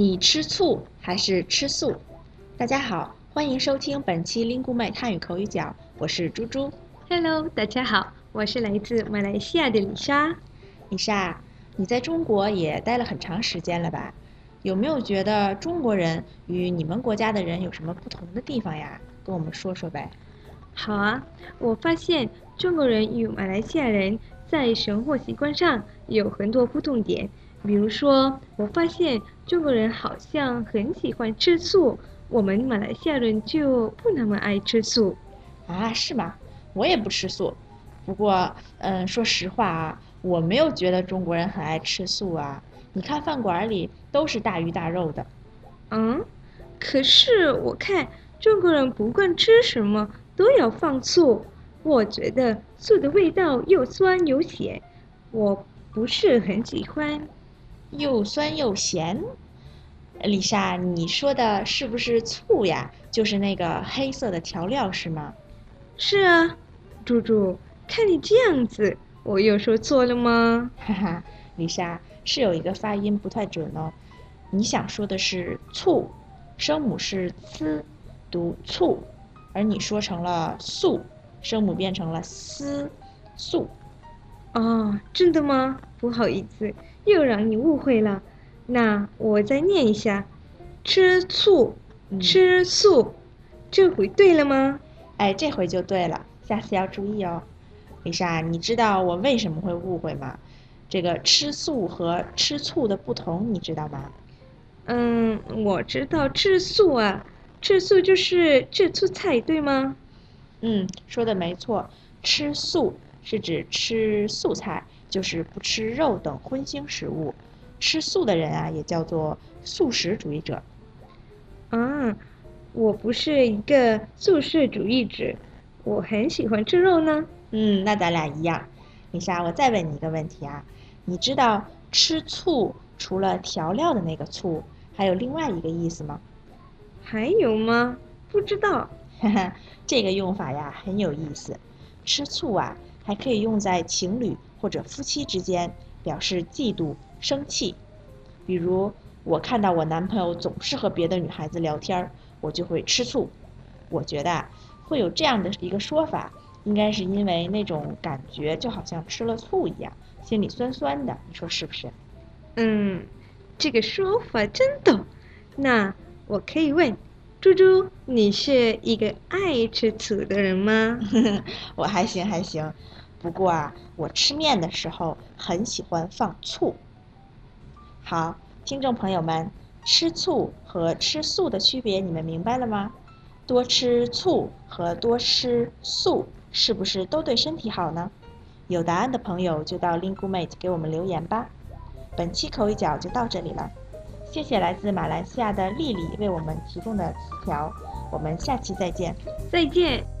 你吃醋还是吃素？大家好，欢迎收听本期 Lingu 妹汉语口语角，我是猪猪。Hello，大家好，我是来自马来西亚的李莎。李莎，你在中国也待了很长时间了吧？有没有觉得中国人与你们国家的人有什么不同的地方呀？跟我们说说呗。好啊，我发现中国人与马来西亚人在生活习惯上有很多不同点。比如说，我发现中国人好像很喜欢吃醋，我们马来西亚人就不那么爱吃醋。啊，是吗？我也不吃醋，不过，嗯，说实话啊，我没有觉得中国人很爱吃醋啊。你看饭馆里都是大鱼大肉的。嗯，可是我看中国人不管吃什么都要放醋，我觉得醋的味道又酸又咸，我不是很喜欢。又酸又咸，丽莎，你说的是不是醋呀？就是那个黑色的调料是吗？是啊，猪猪，看你这样子，我又说错了吗？哈哈，丽莎是有一个发音不太准哦。你想说的是醋，声母是 c，读醋，而你说成了素，声母变成了 s，素。哦，真的吗？不好意思，又让你误会了。那我再念一下：吃醋，吃素，这回对了吗？哎，这回就对了，下次要注意哦。丽莎，你知道我为什么会误会吗？这个吃素和吃醋的不同，你知道吗？嗯，我知道吃素啊，吃素就是吃醋菜，对吗？嗯，说的没错，吃素。是指吃素菜，就是不吃肉等荤腥食物。吃素的人啊，也叫做素食主义者。啊，我不是一个素食主义者，我很喜欢吃肉呢。嗯，那咱俩一样。丽莎，我再问你一个问题啊，你知道吃醋除了调料的那个醋，还有另外一个意思吗？还有吗？不知道。哈哈，这个用法呀很有意思。吃醋啊。还可以用在情侣或者夫妻之间，表示嫉妒、生气。比如，我看到我男朋友总是和别的女孩子聊天，我就会吃醋。我觉得啊，会有这样的一个说法，应该是因为那种感觉就好像吃了醋一样，心里酸酸的。你说是不是？嗯，这个说法真逗。那我可以问，猪猪，你是一个爱吃醋的人吗？我还行，还行。不过啊，我吃面的时候很喜欢放醋。好，听众朋友们，吃醋和吃素的区别你们明白了吗？多吃醋和多吃素是不是都对身体好呢？有答案的朋友就到 Lingu Mate 给我们留言吧。本期口语角就到这里了，谢谢来自马来西亚的丽丽为我们提供的词条，我们下期再见。再见。